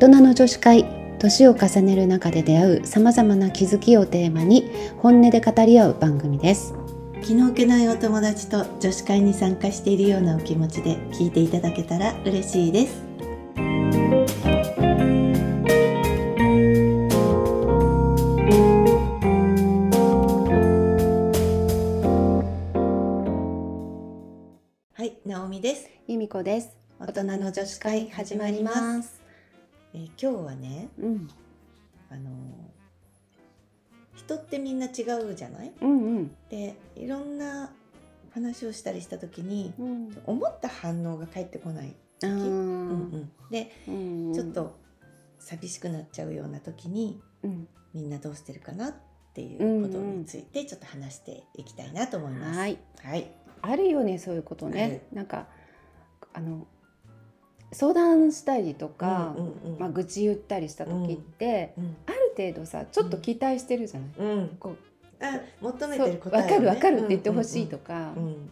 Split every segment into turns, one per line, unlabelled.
人の女子会年を重ねる中で出会うさまざまな気づきをテーマに本音で語り合う番組です。
気の置けないお友達と女子会に参加しているようなお気持ちで聞いていただけたら嬉しいです。はい、なおみです。
由美子です。
大人の女子会始まります、えー今日はね
うん。
あのー人ってみんな違うじゃない？
うんうん。
でいろんな話をしたりした時に
うん。
思った反応が返ってこない時、うんうん、で
うん
ちょっと寂しくなっちゃうような時に
うん。
みんなどうしてるかなっていうことについてちょっと話していきたいなと思います。
はい。
はい、
あるよねそういうことね。なんかあの相談したりとか、
うんうんうん。
まあ、愚痴言ったりした時って、
うん。
ある程度さちょっと期待してるじゃない、
うん、
こう
あ求めてる答えを、ね、
分かる分かるって言ってほしいとか、
うん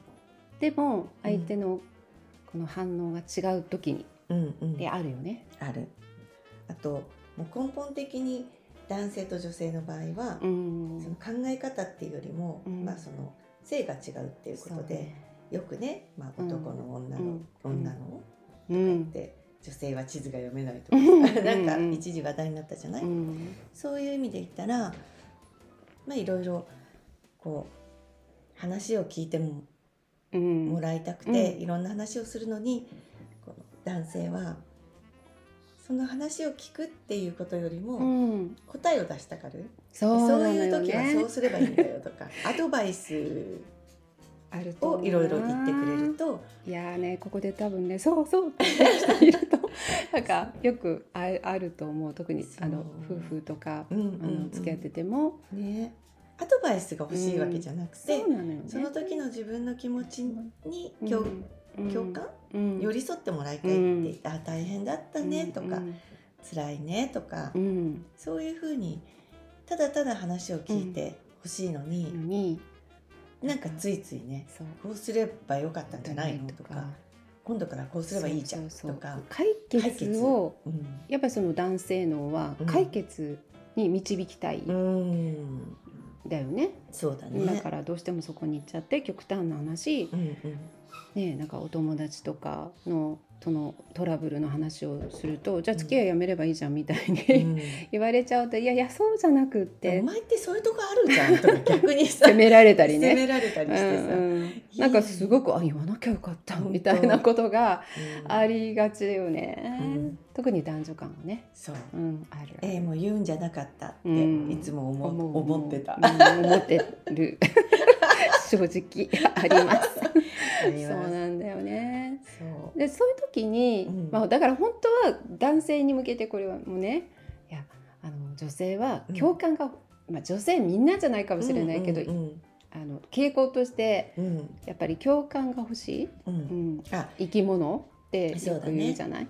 でも相手のこの反応が違う時に、
うんうん。
であるよね。
ある。あともう根本的に男性と女性の場合は、
うん。
その考え方っていうよりも、
うん。
まあその性が違うっていうことで、よくね、まあ、
うん
男の女の、
うん。
女の
うん。
で女性は地図が読めないとか。
うん。
なんか
うん。
一時話題になったじゃない、
うん。
そういう意味で言ったらまあいろいろこう話を聞いても
うん。
もらいたくて、
うん。
いろんな話をするのにこの男性はその話を聞くっていうことよりも、
うん。
答えを出したがる。
そう
そういう時はそう
ね。
すればいいんだよとか アドバイス
あるとい
をろいろ言ってくれると。
いやーねここで多分ねそうそうって人いるとなんかよくああると思う。特にあの
そう
夫婦とか、
うんうん
あの付き合ってても、
ね。アドバイスが欲しいわけじゃなくて、
そうなのよね。
その時の自分の気持ちに
うん。
共,、
うん。
共感、
うん。
寄り添ってもらいたいって言って、あ大変だったねとか、
うん。
辛いねとか、
うん。
そういうふうにただただ話を聞いてほしいのになんかついついねこうすればよかったんじゃないのとか今度からこうすればいいじゃんとか。
解決を
うん。
やっぱりその男性のは
うん。
解決に導きたい、
うん。
だよね。
そうだね。
だからどうしてもそこに行っちゃって極端な話、
うんうん
ね、なんかお友達とかのそのトラブルの話をするとじゃあ付き合いやめればいいじゃんみたいに、
うん。
言われちゃうといやいやそうじゃなくって
お前ってそういうとこあるじゃんとか逆にさ
責められたり
責
ね。
められたりしてさ、
うんうん。なんかすごくあ言わなきゃよかったみたいなことが
うん。
ありがちだよね、
うん。
特に男女間はね、
そう。
うん、ある
えー、もう言うんじゃなかったって
うん。
いつも思,、
思う。
思ってた。
うん思ってる 正直あります。そうなんだよね。
そう。
でそういう時に、
うん。
まあ、だから本当は男性に向けてこれはもうねいやあの女性は共感が、まあ、女性みんなじゃないかもしれないけど、
うん
あの傾向として
うん。うん
やっぱり共感が欲しい、
うん。
うん、
あ
生き物ってよく言うじゃない？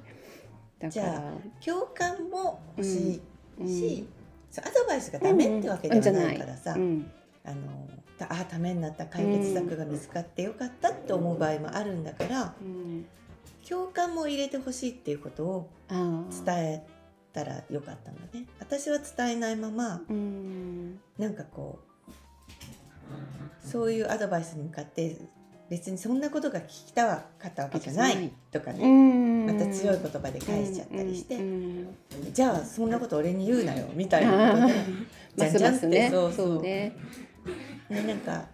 だから。
じゃ共感も欲しい
うん。
し、そうアドバイスがダメってわけではないからさ、
うん。
あのたあためになった解決策が見つかってよかったって思う場合もあるんだから、
うん
共感も入れてほしいっていうことを伝えたらよかったんだね。私は伝えないまま
うん
なんかこうそういうアドバイスに向かって別にそんなことが聞きたかったわけじゃないとか
う
ね、
ん
また強い言葉で返しちゃったりして、
うんうん
じゃあそんなこと俺に言うなよみたいなことで じゃんじゃんってそう。そう
ね
ね、なんか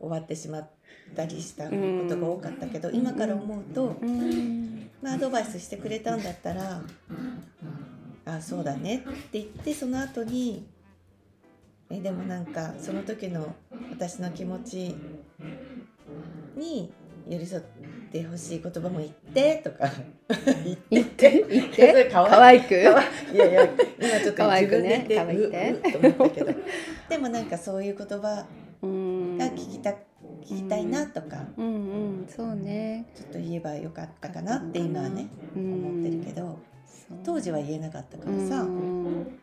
終わってしまったりしたことが多かったけど、今から思うと、
うん。
まあ、アドバイスしてくれたんだったら「あそうだね」って言ってその後にえでもなんかその時の私の気持ちに寄り添ってほしい言葉も言ってとか。言って。
言って？可愛く？
い。やいや今ちょっと
可愛
自分で
くね
言って
可愛くて
ううと思ったけど。でもなんかそういう言葉
うん。
が聞きた聞きたいなとか。
うんうん。そうね。
ちょっと言えばよかったかなって今はね
うん。
思ってるけど。当時は言えなかったからさ、
うん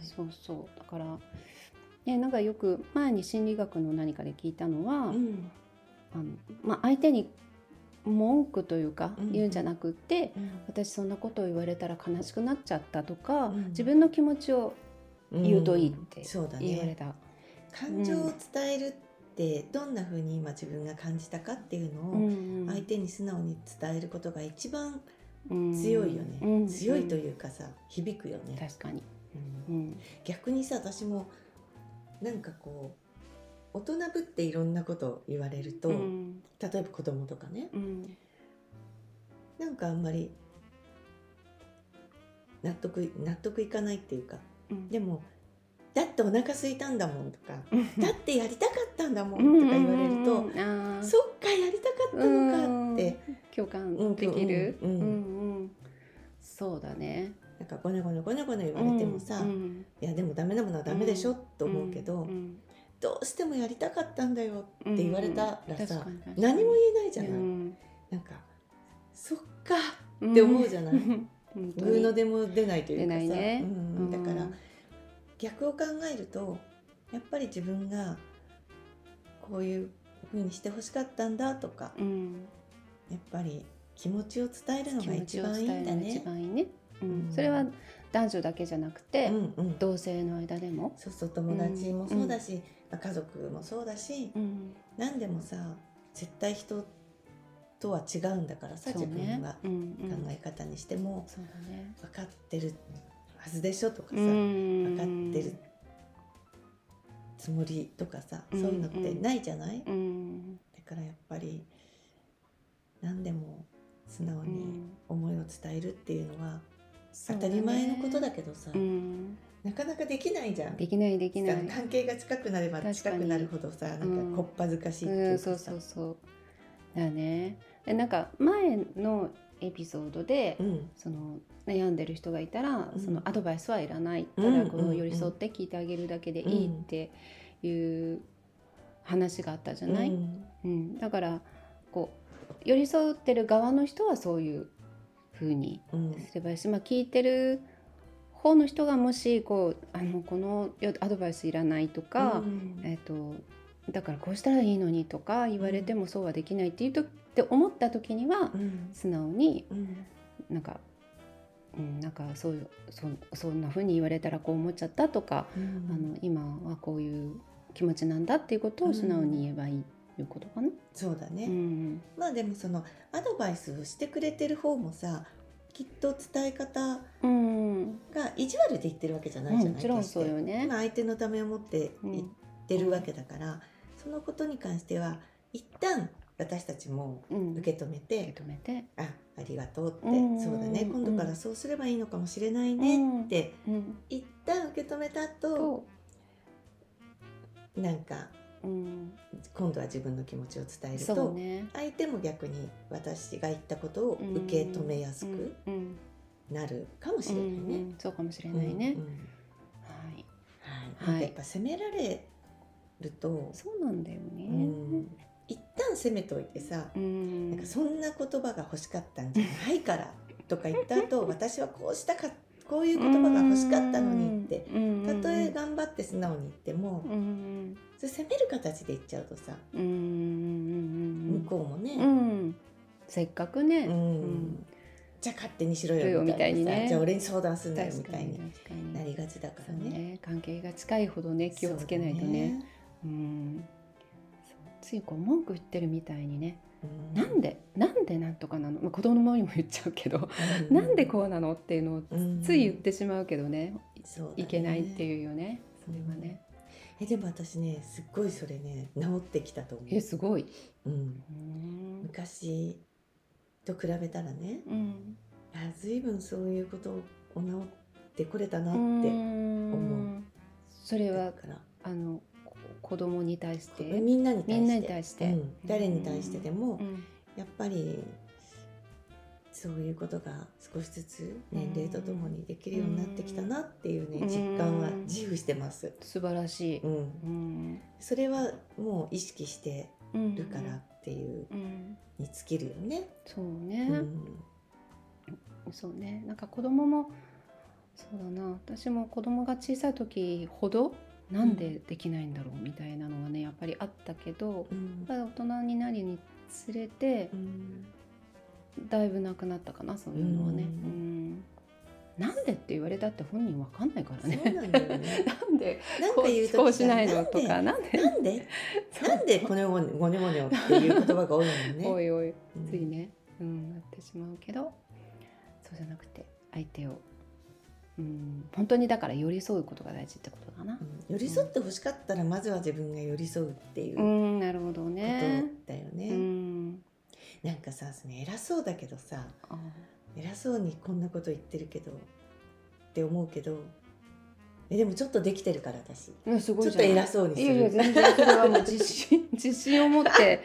そうそう。だからねなんかよく前に心理学の何かで聞いたのは、
うん
あのまあ、相手に文句というか
うん。
言うんじゃなくって、
うん。
私そんなことを言われたら悲しくなっちゃったとか、
うん。
自分の気持ちを言うといいって
そうだね。
言われた。
感情を伝えるってどんな風に今自分が感じたかっていうのを
うん。
相手に素直に伝えることが一番
うん。
強いよね、
うん。
強いというかさ響くよね、
確かに、
逆にさ私もなんかこう大人ぶっていろんなこと言われると、
うん。
例えば子供とかね。
うん。
なんかあんまり納得納得いかないっていうか
うん。
でもだってお腹空いたんだもんとか
うん
だってやりたかったんだもん
うん。
とか言われると、そっかやりたかったのかって
共感できる、そうだね。
なんかゴネゴネゴネゴネ言われてもさ、
うん。
いやでもダメなものはダメでしょ、と思うけど、
ん
どうしてもやりたかったんだよ
うん
って言われたら
確
さ、
かに確かに
何も言えないじゃない、
うん。
なんかそっかって思うじゃない。
本当に。
グーの出も出ないというかさ、
ね。
うん、だから、
うん。
逆を考えるとやっぱり自分がこういう風にしてほしかったんだとか
うん。
やっぱり気持ちを伝えるのが一番いいんだ
気持ちを伝えるのが一
ね。
番いいね、うん。
うん。
それは男女だけじゃなくて、
うんうん、
同性の間でも、
そうそう友達もそうだし、まあ家族もそうだし、
うん、
何でもさ絶対人とは違うんだからさ、
そう
自分が
うんうん。
考え方にしても。
そうだね。
分かってるはずでしょとかさ、
分
分かってるつもりとかさ、
うん。
そういうのってないじゃない、
うん。
だからやっぱり何でも素直に
うん。
思いを伝えるっていうのは当たり前のことだけどさ、
うん、
なかなかできないじゃん。
できないできない。
関係が近くなれば近くなるほどさなんか
うん。
こっぱずかしいって
うん、
いうかさ、
そうそうそう。だね。でなんか前のエピソードで、
うん。
その悩んでる人がいたら、
うん。
そのアドバイスはいらないた
うん
だこ
うんうん
う寄り添って聞いてあげるだけでいいっていう話があったじゃない、
うん。
うん。だからこう寄り添ってる側の人はそういう風に
うん。
すればいいし、まあ、聞いてる方の人がもしこうあのこのよアドバイスいらないとか、
うん。
えっとだからこうしたらいいのにとか言われてもそうはできないっていうとって思った時には
うん。
素直に
うん。
なんか、うん、なんかそういうそそんな風に言われたらこう思っちゃったとか、
うん。
あの今はこういう気持ちなんだっていうことを素直に言えばいいいうことかな？
そうだね、
うん。
まあでもそのアドバイスをしてくれてる方もさきっと伝え方
うん。
が意地悪で言ってるわけじゃないじゃない、
もちろんそうよね。
今相手のためを思って
うん
言ってるわけだから、そのことに関しては一旦私たちも
うん、
受け止めて、
受け止めて、
あありがとうって、
うん。
そうだね。今度からそうすればいいのかもしれないねって、
うん、
一旦受け止めた後
と、
なんか
うん、
今度は自分の気持ちを伝えると、
ね。
相手も逆に私が言ったことを受け止めやすく
うん。うん。
なるかもし
うん
れないね。
うんそうかもしれないね、
うんうん。
はい。
はい、やっぱ責められると、
そうなんだよね、
うん。一旦責めといてさ、
うん。
なんかそんな言葉が欲しかったんじゃないからとか言った後 私はこうしたかこういう言葉が欲しかったのにって
うん
たとえ頑張って素直に言っても
うんうん
それ責める形で言っちゃうとさ
うん。
向こうもね、
うん。せっかくね、
うん。
ん
じゃあ勝手にしろよみたい
にね。
じゃあ俺に相談すんなよみたいに。なりがちだからね。
ね。関係が近いほどね気をつけないとね。うん。ついこう文句言ってるみたいにね。なんでなんでなんとかなの、まあ、子供にも言っちゃうけど、
う
なんでこうなの？っていうのを
うん
つい言ってしまうけどね、
そうだね。
いけないっていうよね。それはね、
えでも私ねすっごいそれね治ってきたと思う。
えすごい、
うん、
うん。
昔と比べたらね
うん、
あ随分そういうことを治ってこれたなって
思
う。
それは
だから。
あのこ子供に対して？
みんなに対して。
みんなに対して。
うん。誰に対してでも
うん。
やっぱりそういうことが少しずつ年齢とともにできるようになってきたなっていうね
うん。
実感は自負してます。
素晴らしい、
うん、
うん。
それはもう意識して
うん
るからっていう
うん、
に尽きるよね。
そうね、
うん。
そうね。なんか子供もそうだな。私も子供が小さい時ほどなんでできないんだろうみたいなのがねやっぱりあったけど
うん。
大人になりにつれて
うん
だいぶなくなったかなそういうのはね。
う
うん。んなんでって言われたって本人わかんないからね。
なんだよね。
なんで
なん
こ
か言うと
うこうしないのとかなんで？
なんで？なんで？こねごねごねごねをっていう言葉が多いもんね。
おいおい。
うん。
ついね、うん、なってしまうけど。そうじゃなくて相手を、うん、本当にだから寄り添うことが大事ってことだな。
う。ん。寄り添ってほしかったらまずは自分が寄り添うっていう
う
こ
ん、なるほど
と
ね。
だよ
う
ね。
ん、
なんかさその偉そうだけどさ
あ
偉そうにこんなこと言ってるけどって思うけどえでもちょっとできてるから私。
うんすごい
ちょっと偉そうにする。
いやいや全然それはもう自信 自信を持って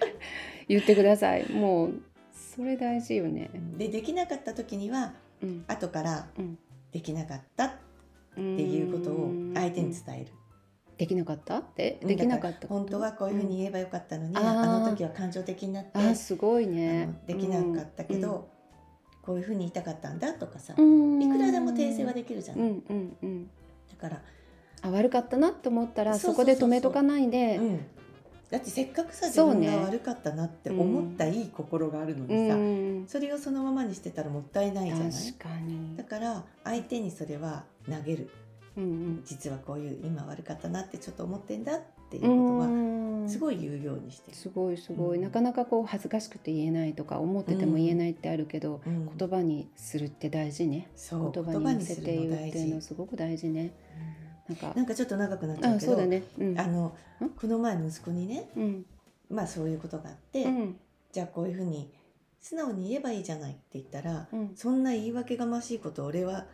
言ってください。もうそれ大事よね。
でできなかった時には
うん、
後から
うん。
できなかったっ
って
いうことを相手に伝える、
できなかった？って？
うん
できなかった？
本当はこういうふうに言えばよかったのに、
ん。あ
の時は感情的になって
あすごい
あ
ね
のできなかったけど、こういうふうに言いたかったんだとかさ、
うん。
いくらでも訂正はできるじゃん、
うんうんうん。
だから、
あ悪かったなって思ったらそこで止めとかないで。
うん、だってせっかくさ自分が悪かったなって思ったいい心があるのにさ、
うん。
それをそのままにしてたらもったいないじゃない？だから相手にそれは投げる
うん
実はこういう今悪かったなってちょっと思ってんだっていう
う
ことは
ん。
すごい言うようにしてる。
すごいすごい、
うん。
なかなかこう恥ずかしくて言えないとか思ってても言えないってあるけど、
うん。
言葉にするって大事ね。言葉に乗せて言うっていうのすごく大事ね。なんか
なんかちょっと長くなっちゃうけど
あそうだね。うん。
あの
ん。
この前息子にね
うん。
まあそういうことがあって、
うん。
じゃあこういうふうに素直に言えばいいじゃないって言ったら、
うん。
そんな言い訳がましいこと俺は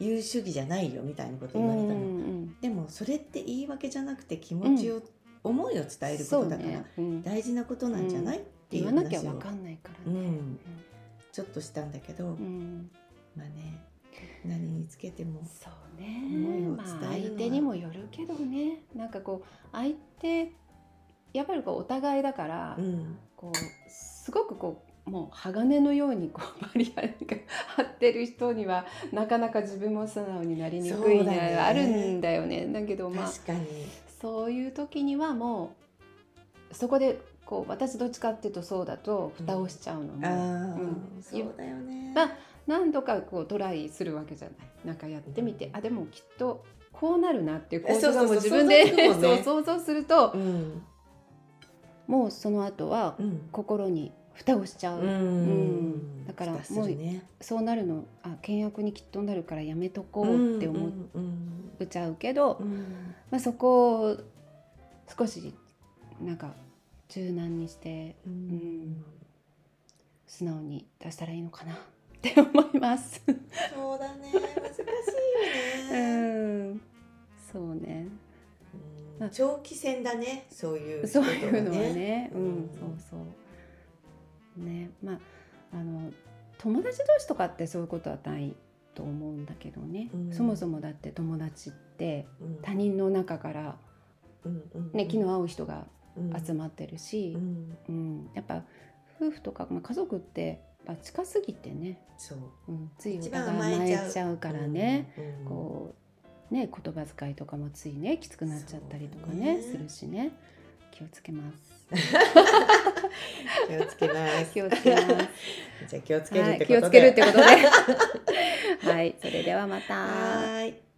言う主義じゃないよみたいなこと言われたの、
うん
でもそれって言い訳じゃなくて気持ちを、思いを伝えることだから、大事なことなんじゃない、っていう
言わなきゃ
話を
わかんないからね、
うん、ちょっとしたんだけど、
うん。うん
まあね何につけても
そうね。まあ相手にもよるけどね。なんかこう相手やっぱりこうお互いだから、
うん。
こうすごくこうもう鋼のようにこうバリアが張ってる人にはなかなか自分も素直になりにくいあるんだよね。だけどまあそういう時にはもうそこでこう私どっちかっていうとそうだと蓋をしちゃうの。も、
ああ、
うん。
そうだよね、
まあ何度かこうトライするわけじゃない。なんかやってみて、あでもきっとこうなるなっていう構図がもう自分でそう想像 すると
うん。
もうその後は
うん。
心に蓋をしちゃう、
うん。
うん。だから
蓋するね。
そうなるの。あ倹約にきっとなるからやめとこうって思
うん
っちゃうけど、
うん。
まあ、そこを少しなんか柔軟にして
うん。
ん。素直に出したらいいのかな。って思います。
そうだね。難しいよ
う
ね、
ん、そうね。
長期戦だね。そういう
そういうのはね、うん、
うん。
そうそう。ね、まああの友達同士とかってそういうことはないと思うんだけどね。
うん。
そもそもだって友達って
うん。
他人の中から
うんうん
ね気の合う人が
うん。
集まってるし
う、ん。
うん、やっぱ夫婦とか、まあ、家族ってやっぱ近すぎてね、
そう。
うん、ついお互い甘
甘えちゃう
からね。
うん。
こうね言葉遣いとかもついねきつくなっちゃったりとかね
ね。
するしね。気をつけます。
気をつけます
気をつけます。
じゃあ気をつけるっ
はい、
てことで、
気をつけるってことで。はい、それではまた。
はーい